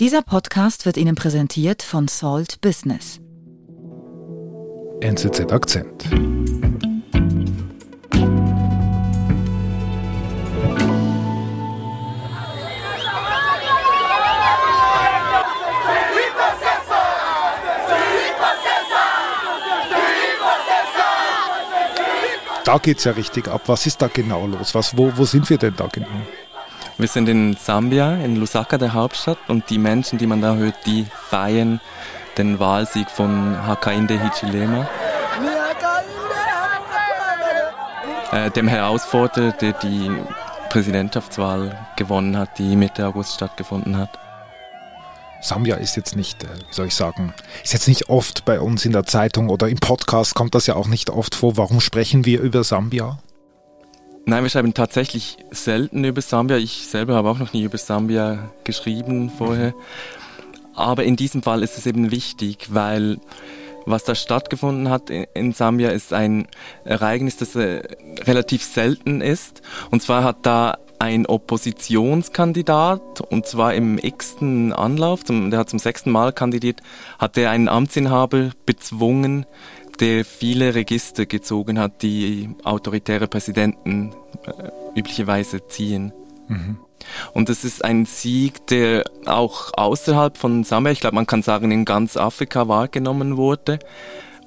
Dieser Podcast wird Ihnen präsentiert von Salt Business. NZZ Akzent. Da geht's ja richtig ab. Was ist da genau los? Was, wo, wo sind wir denn da genau? Wir sind in Sambia, in Lusaka, der Hauptstadt, und die Menschen, die man da hört, die feiern den Wahlsieg von Hakainde Hichilema. Äh, dem Herausforderer, der die Präsidentschaftswahl gewonnen hat, die Mitte August stattgefunden hat. Sambia ist jetzt nicht, äh, wie soll ich sagen, ist jetzt nicht oft bei uns in der Zeitung oder im Podcast kommt das ja auch nicht oft vor. Warum sprechen wir über Sambia? Nein, wir schreiben tatsächlich selten über Sambia. Ich selber habe auch noch nie über Sambia geschrieben vorher. Aber in diesem Fall ist es eben wichtig, weil was da stattgefunden hat in Sambia ist ein Ereignis, das äh, relativ selten ist. Und zwar hat da ein Oppositionskandidat, und zwar im x-ten Anlauf, zum, der hat zum sechsten Mal kandidiert, hat er einen Amtsinhaber bezwungen, der viele Register gezogen hat, die autoritäre Präsidenten äh, üblicherweise ziehen. Mhm. Und es ist ein Sieg, der auch außerhalb von Sambia, ich glaube, man kann sagen, in ganz Afrika wahrgenommen wurde,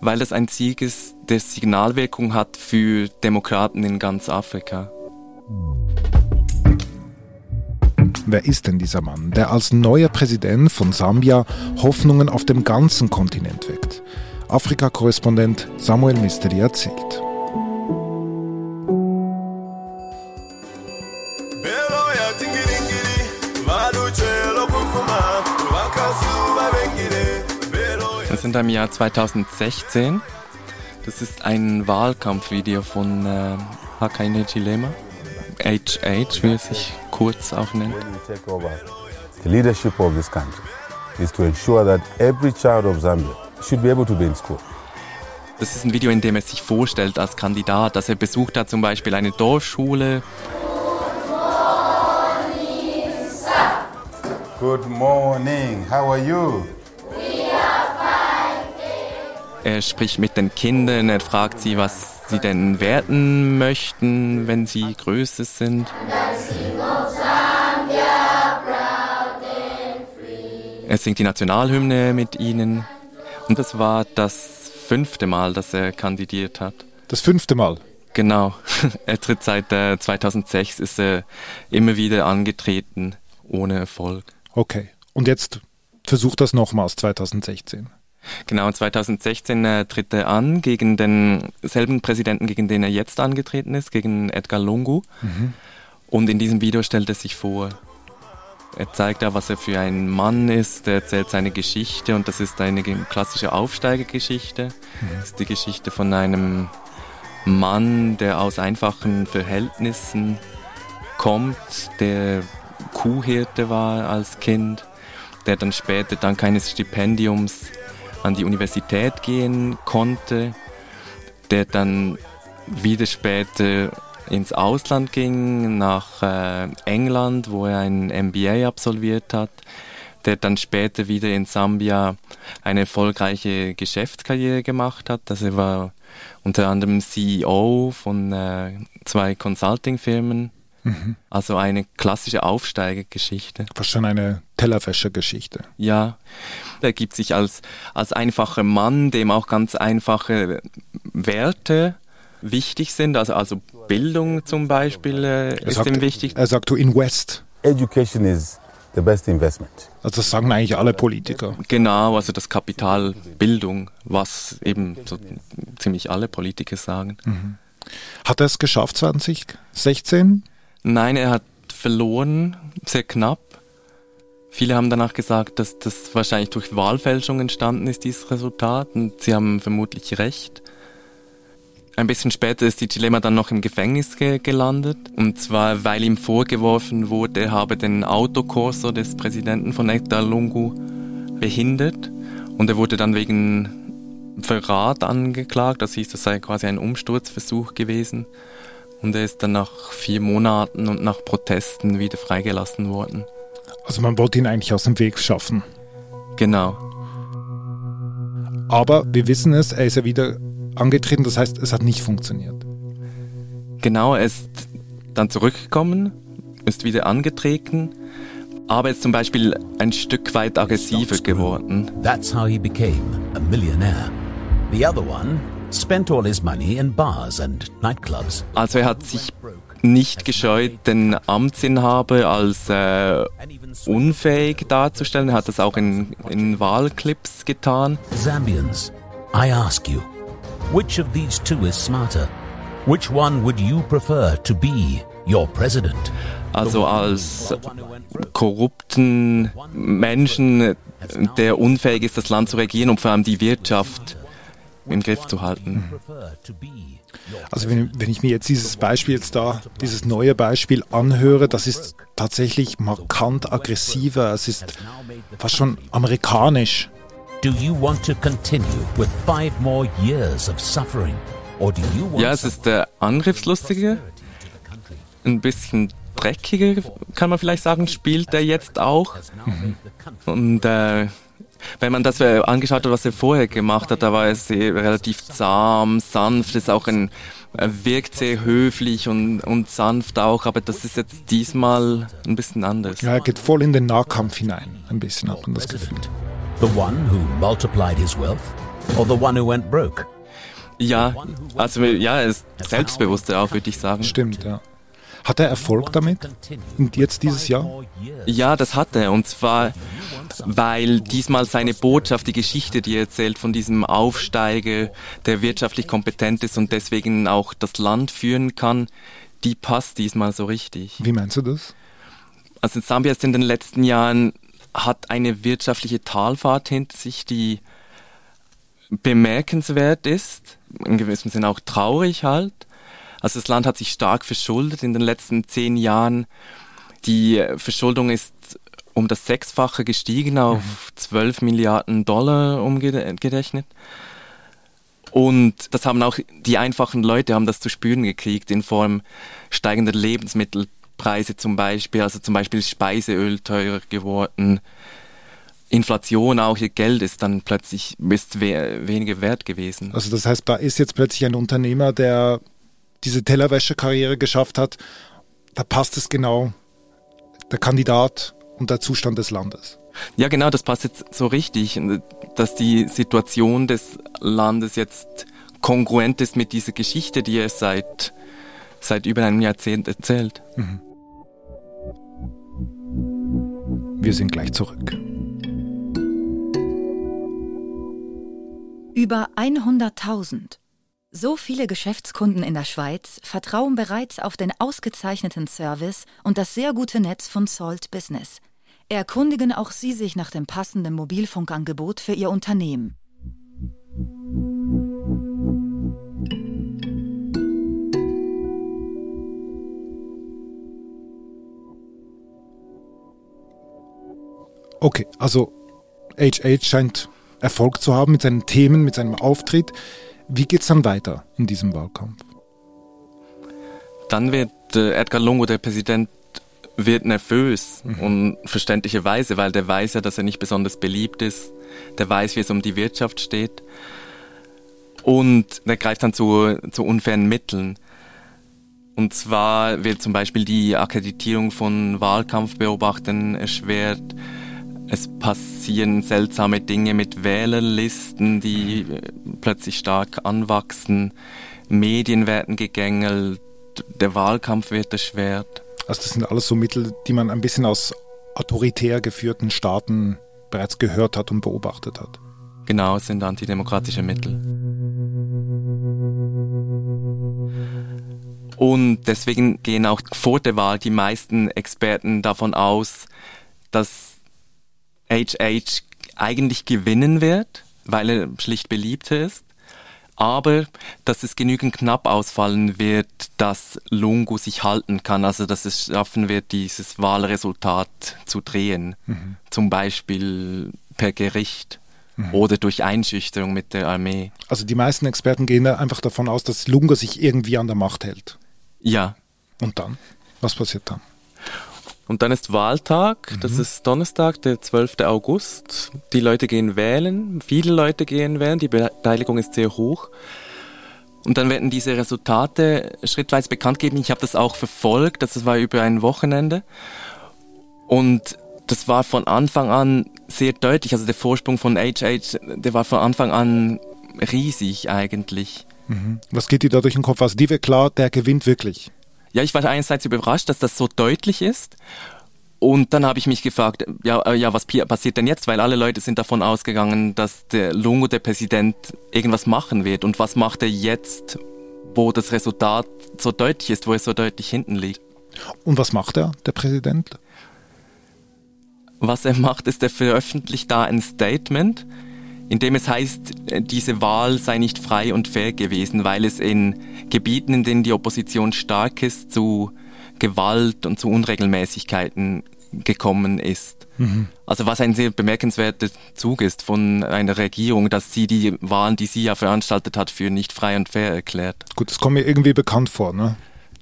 weil es ein Sieg ist, der Signalwirkung hat für Demokraten in ganz Afrika. Wer ist denn dieser Mann, der als neuer Präsident von Sambia Hoffnungen auf dem ganzen Kontinent weckt? Afrika-Korrespondent Samuel Misteri erzählt. Wir sind im Jahr 2016. Das ist ein Wahlkampfvideo von äh, Hakainde Chilema. HH, wie er sich kurz auch nennt. The leadership of this country is to ensure that every child of Zambia should be able to be in school. Das ist ein Video, in dem er sich vorstellt als Kandidat, dass er besucht hat zum Beispiel eine Dorfschule. Good morning, how are you? Er spricht mit den Kindern, er fragt sie, was sie denn werden möchten, wenn sie größer sind. Er singt die Nationalhymne mit ihnen. Und das war das fünfte Mal, dass er kandidiert hat. Das fünfte Mal? Genau. Er tritt seit äh, 2006, ist er immer wieder angetreten, ohne Erfolg. Okay. Und jetzt versucht das nochmals 2016. Genau, 2016 äh, tritt er an gegen denselben Präsidenten, gegen den er jetzt angetreten ist, gegen Edgar Lungu. Mhm. Und in diesem Video stellt er sich vor. Er zeigt ja, was er für ein Mann ist, er erzählt seine Geschichte und das ist eine klassische Aufsteigergeschichte. Mhm. Das ist die Geschichte von einem Mann, der aus einfachen Verhältnissen kommt, der Kuhhirte war als Kind, der dann später dank eines Stipendiums an die Universität gehen konnte, der dann wieder später ins Ausland ging, nach äh, England, wo er ein MBA absolviert hat, der dann später wieder in Sambia eine erfolgreiche Geschäftskarriere gemacht hat. Also er war unter anderem CEO von äh, zwei Consulting-Firmen. Mhm. Also eine klassische Aufsteigergeschichte. Fast schon eine Tellerwäschergeschichte. Ja, er gibt sich als, als einfacher Mann, dem auch ganz einfache Werte wichtig sind, also, also Bildung zum Beispiel äh, ist sagt, ihm wichtig. Er sagt, du invest. Education is the best investment. Also das sagen eigentlich alle Politiker. Genau, also das Kapital Bildung, was eben so ziemlich alle Politiker sagen. Mhm. Hat er es geschafft 2016? Nein, er hat verloren, sehr knapp. Viele haben danach gesagt, dass das wahrscheinlich durch Wahlfälschung entstanden ist, dieses Resultat. Und sie haben vermutlich recht. Ein bisschen später ist die Dilemma dann noch im Gefängnis ge gelandet. Und zwar, weil ihm vorgeworfen wurde, er habe den Autokorso des Präsidenten von Edgar Lungu behindert. Und er wurde dann wegen Verrat angeklagt. Das hieß, das sei quasi ein Umsturzversuch gewesen. Und er ist dann nach vier Monaten und nach Protesten wieder freigelassen worden. Also man wollte ihn eigentlich aus dem Weg schaffen. Genau. Aber wir wissen es, er ist ja wieder angetreten, das heißt, es hat nicht funktioniert. Genau, er ist dann zurückgekommen, ist wieder angetreten, aber ist zum Beispiel ein Stück weit aggressiver geworden. That's how he became a millionaire. The other one spent all his money in bars and nightclubs. Also er hat sich nicht gescheut, den Amtsinhaber als äh, unfähig darzustellen. Er hat das auch in, in Wahlclips getan. Zambians, I ask you, which of these two is smarter? Which one would you prefer to be your president? Also als korrupten Menschen, der unfähig ist, das Land zu regieren und vor allem die Wirtschaft im Griff zu halten. Also wenn, wenn, ich mir jetzt dieses Beispiel jetzt da, dieses neue Beispiel anhöre, das ist tatsächlich markant aggressiver, es ist fast schon amerikanisch. Do you want to continue with five more years of suffering? Or do you want ja, es ist der Angriffslustige, ein bisschen dreckiger, kann man vielleicht sagen, spielt er jetzt auch. Mhm. Und äh, wenn man das angeschaut hat, was er vorher gemacht hat, da war er sehr, relativ zahm, sanft, ist auch ein, er wirkt sehr höflich und, und sanft auch, aber das ist jetzt diesmal ein bisschen anders. Ja, er geht voll in den Nahkampf hinein, ein bisschen hat man das Gefühl. The one who multiplied his wealth or the one who went broke? Ja, also ja, er ist selbstbewusster auch, würde ich sagen. Stimmt, ja. Hat er Erfolg damit? Und jetzt dieses Jahr? Ja, das hat er. Und zwar, weil diesmal seine Botschaft, die Geschichte, die er erzählt von diesem Aufsteiger, der wirtschaftlich kompetent ist und deswegen auch das Land führen kann, die passt diesmal so richtig. Wie meinst du das? Also Sambia ist in den letzten Jahren hat eine wirtschaftliche Talfahrt hinter sich, die bemerkenswert ist, in gewissem Sinne auch traurig halt. Also das Land hat sich stark verschuldet in den letzten zehn Jahren. Die Verschuldung ist um das Sechsfache gestiegen auf mhm. 12 Milliarden Dollar umgerechnet. Und das haben auch die einfachen Leute haben das zu spüren gekriegt in Form steigender Lebensmittelpreise zum Beispiel. Also zum Beispiel ist Speiseöl teurer geworden. Inflation auch, ihr Geld ist dann plötzlich ist we weniger wert gewesen. Also das heißt, da ist jetzt plötzlich ein Unternehmer, der diese Tellerwäscherkarriere geschafft hat, da passt es genau, der Kandidat und der Zustand des Landes. Ja, genau, das passt jetzt so richtig, dass die Situation des Landes jetzt kongruent ist mit dieser Geschichte, die er seit, seit über einem Jahrzehnt erzählt. Mhm. Wir sind gleich zurück. Über 100.000 so viele Geschäftskunden in der Schweiz vertrauen bereits auf den ausgezeichneten Service und das sehr gute Netz von Salt Business. Erkundigen auch Sie sich nach dem passenden Mobilfunkangebot für Ihr Unternehmen. Okay, also HH scheint Erfolg zu haben mit seinen Themen, mit seinem Auftritt. Wie geht es dann weiter in diesem Wahlkampf? Dann wird äh, Edgar Lungo, der Präsident, wird nervös mhm. und verständlicherweise, weil der weiß ja, dass er nicht besonders beliebt ist. Der weiß, wie es um die Wirtschaft steht. Und der greift dann zu, zu unfairen Mitteln. Und zwar wird zum Beispiel die Akkreditierung von Wahlkampfbeobachtern erschwert. Es passieren seltsame Dinge mit Wählerlisten, die äh, plötzlich stark anwachsen. Medien werden gegängelt, der Wahlkampf wird erschwert. Also das sind alles so Mittel, die man ein bisschen aus autoritär geführten Staaten bereits gehört hat und beobachtet hat. Genau, es sind antidemokratische Mittel. Und deswegen gehen auch vor der Wahl die meisten Experten davon aus, dass HH eigentlich gewinnen wird, weil er schlicht beliebter ist. Aber dass es genügend knapp ausfallen wird, dass Lungu sich halten kann, also dass es schaffen wird, dieses Wahlresultat zu drehen. Mhm. Zum Beispiel per Gericht mhm. oder durch Einschüchterung mit der Armee. Also die meisten Experten gehen einfach davon aus, dass Lunga sich irgendwie an der Macht hält. Ja. Und dann? Was passiert dann? Und dann ist Wahltag, mhm. das ist Donnerstag, der 12. August. Die Leute gehen wählen, viele Leute gehen wählen, die Beteiligung ist sehr hoch. Und dann werden diese Resultate schrittweise bekannt gegeben. Ich habe das auch verfolgt, das war über ein Wochenende. Und das war von Anfang an sehr deutlich. Also der Vorsprung von HH, der war von Anfang an riesig eigentlich. Mhm. Was geht dir da durch den Kopf? Also dir wird klar, der gewinnt wirklich. Ja, ich war einerseits überrascht, dass das so deutlich ist. Und dann habe ich mich gefragt, ja, äh, ja, was passiert denn jetzt? Weil alle Leute sind davon ausgegangen, dass der Lungo, der Präsident, irgendwas machen wird. Und was macht er jetzt, wo das Resultat so deutlich ist, wo er so deutlich hinten liegt? Und was macht er, der Präsident? Was er macht, ist, er veröffentlicht da ein Statement, in dem es heißt, diese Wahl sei nicht frei und fair gewesen, weil es in Gebieten, in denen die Opposition stark ist, zu Gewalt und zu Unregelmäßigkeiten gekommen ist. Mhm. Also was ein sehr bemerkenswerter Zug ist von einer Regierung, dass sie die Wahlen, die sie ja veranstaltet hat, für nicht frei und fair erklärt. Gut, das kommt mir irgendwie bekannt vor, ne?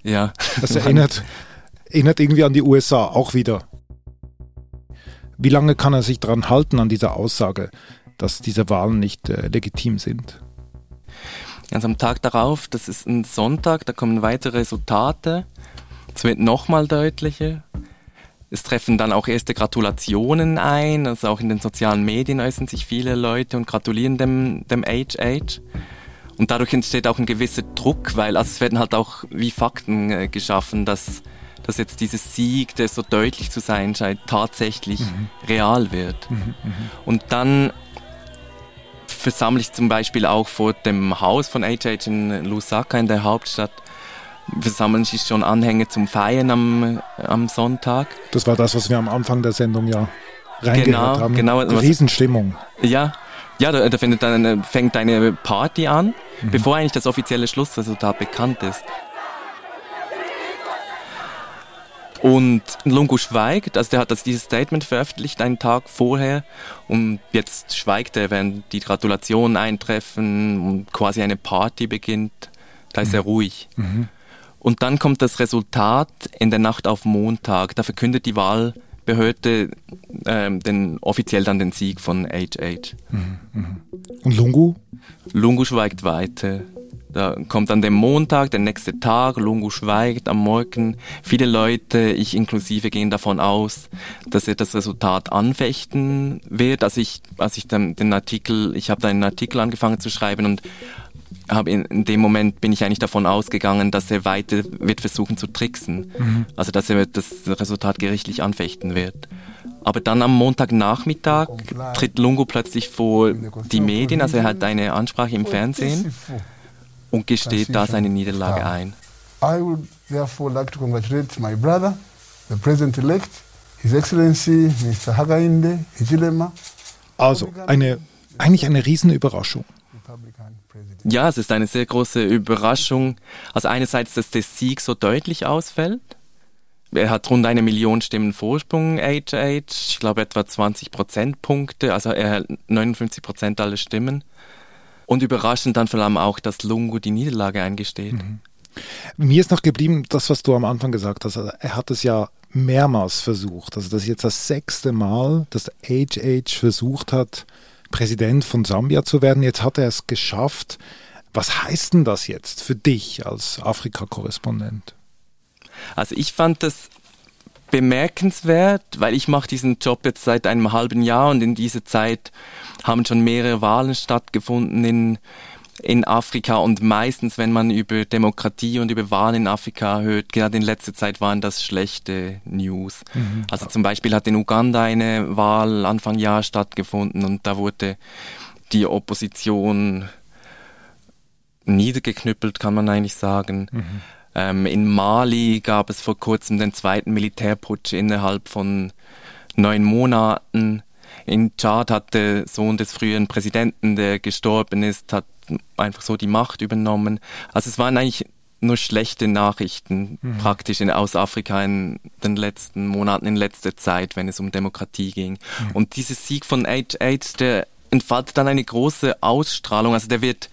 Ja. Das erinnert, erinnert irgendwie an die USA auch wieder. Wie lange kann er sich daran halten an dieser Aussage? Dass diese Wahlen nicht äh, legitim sind. Also am Tag darauf, das ist ein Sonntag, da kommen weitere Resultate. Es wird nochmal deutlicher. Es treffen dann auch erste Gratulationen ein, also auch in den sozialen Medien äußern sich viele Leute und gratulieren dem, dem HH. Und dadurch entsteht auch ein gewisser Druck, weil also es werden halt auch wie Fakten äh, geschaffen, dass, dass jetzt dieses Sieg, der so deutlich zu sein scheint, tatsächlich mhm. real wird. Mhm, mh. Und dann versammle ich zum Beispiel auch vor dem Haus von HH in Lusaka in der Hauptstadt versammeln sich schon Anhänger zum Feiern am, am Sonntag. Das war das, was wir am Anfang der Sendung ja reingehört genau, haben. Genau. Riesenstimmung. Ja, ja, da, da findet dann, fängt eine Party an, mhm. bevor eigentlich das offizielle Schlussresultat bekannt ist. Und Lungu schweigt, also der hat das, dieses Statement veröffentlicht einen Tag vorher und jetzt schweigt er, wenn die Gratulationen eintreffen und quasi eine Party beginnt. Da ist mhm. er ruhig. Mhm. Und dann kommt das Resultat in der Nacht auf Montag. Da verkündet die Wahlbehörde ähm, den, offiziell dann den Sieg von HH. Mhm. mhm. Und Lungu? Lungu schweigt weiter. Da kommt dann der Montag, der nächste Tag, Lungu schweigt am Morgen. Viele Leute, ich inklusive, gehen davon aus, dass er das Resultat anfechten wird. Also ich, als ich dann den Artikel, ich habe da einen Artikel angefangen zu schreiben und habe in, in, dem Moment bin ich eigentlich davon ausgegangen, dass er weiter wird versuchen zu tricksen. Mhm. Also dass er das Resultat gerichtlich anfechten wird. Aber dann am Montagnachmittag tritt Lungu plötzlich vor die Medien, also er hat eine Ansprache im Fernsehen und gesteht da seine Niederlage ein. I would therefore like to congratulate my brother, the President-elect, His Excellency Mr. Hagainde Hichilema. Also eine, eigentlich eine Riesenüberraschung. Ja, es ist eine sehr große Überraschung. Also einerseits, dass der Sieg so deutlich ausfällt. Er hat rund eine Million Stimmen Vorsprung, HH. Ich glaube etwa 20 Prozentpunkte. Also er hat 59 Prozent aller Stimmen. Und überraschend dann vor allem auch, dass Lungu die Niederlage eingesteht. Mhm. Mir ist noch geblieben, das, was du am Anfang gesagt hast. Also er hat es ja mehrmals versucht. Also das ist jetzt das sechste Mal, dass HH versucht hat, Präsident von Sambia zu werden. Jetzt hat er es geschafft. Was heißt denn das jetzt für dich als Afrika-Korrespondent? Also ich fand das bemerkenswert, weil ich mache diesen Job jetzt seit einem halben Jahr und in dieser Zeit haben schon mehrere Wahlen stattgefunden in, in Afrika und meistens, wenn man über Demokratie und über Wahlen in Afrika hört, gerade in letzter Zeit waren das schlechte News. Mhm. Also zum Beispiel hat in Uganda eine Wahl Anfang Jahr stattgefunden und da wurde die Opposition niedergeknüppelt, kann man eigentlich sagen. Mhm. Ähm, in Mali gab es vor kurzem den zweiten Militärputsch innerhalb von neun Monaten. In Tschad hat der Sohn des früheren Präsidenten, der gestorben ist, hat einfach so die Macht übernommen. Also es waren eigentlich nur schlechte Nachrichten mhm. praktisch in, aus Afrika in den letzten Monaten, in letzter Zeit, wenn es um Demokratie ging. Mhm. Und dieser Sieg von H.H., der entfaltet dann eine große Ausstrahlung. Also der wird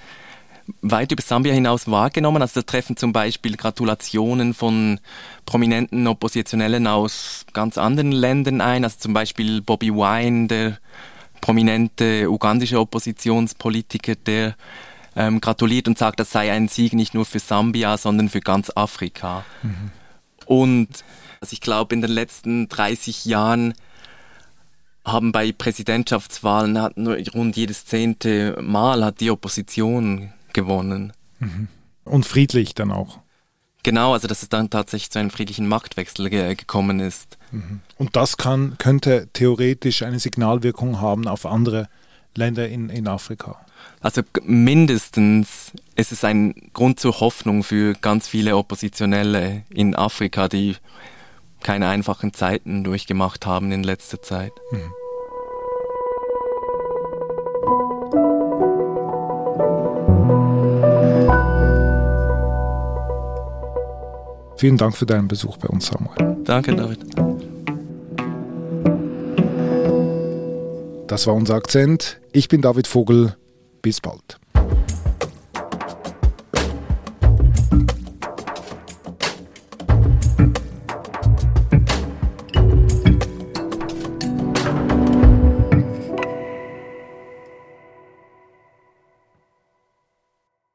weit über Sambia hinaus wahrgenommen. Also da treffen zum Beispiel Gratulationen von prominenten Oppositionellen aus ganz anderen Ländern ein. Also zum Beispiel Bobby Wine, der prominente ugandische Oppositionspolitiker, der ähm, gratuliert und sagt, das sei ein Sieg nicht nur für Sambia, sondern für ganz Afrika. Mhm. Und also ich glaube, in den letzten 30 Jahren haben bei Präsidentschaftswahlen hat rund jedes zehnte Mal hat die Opposition gewonnen. Mhm. Und friedlich dann auch. Genau, also dass es dann tatsächlich zu einem friedlichen Machtwechsel ge gekommen ist. Mhm. Und das kann, könnte theoretisch eine Signalwirkung haben auf andere Länder in, in Afrika. Also mindestens ist es ein Grund zur Hoffnung für ganz viele Oppositionelle in Afrika, die keine einfachen Zeiten durchgemacht haben in letzter Zeit. Mhm. Vielen Dank für deinen Besuch bei uns, Samuel. Danke, David. Das war unser Akzent. Ich bin David Vogel. Bis bald.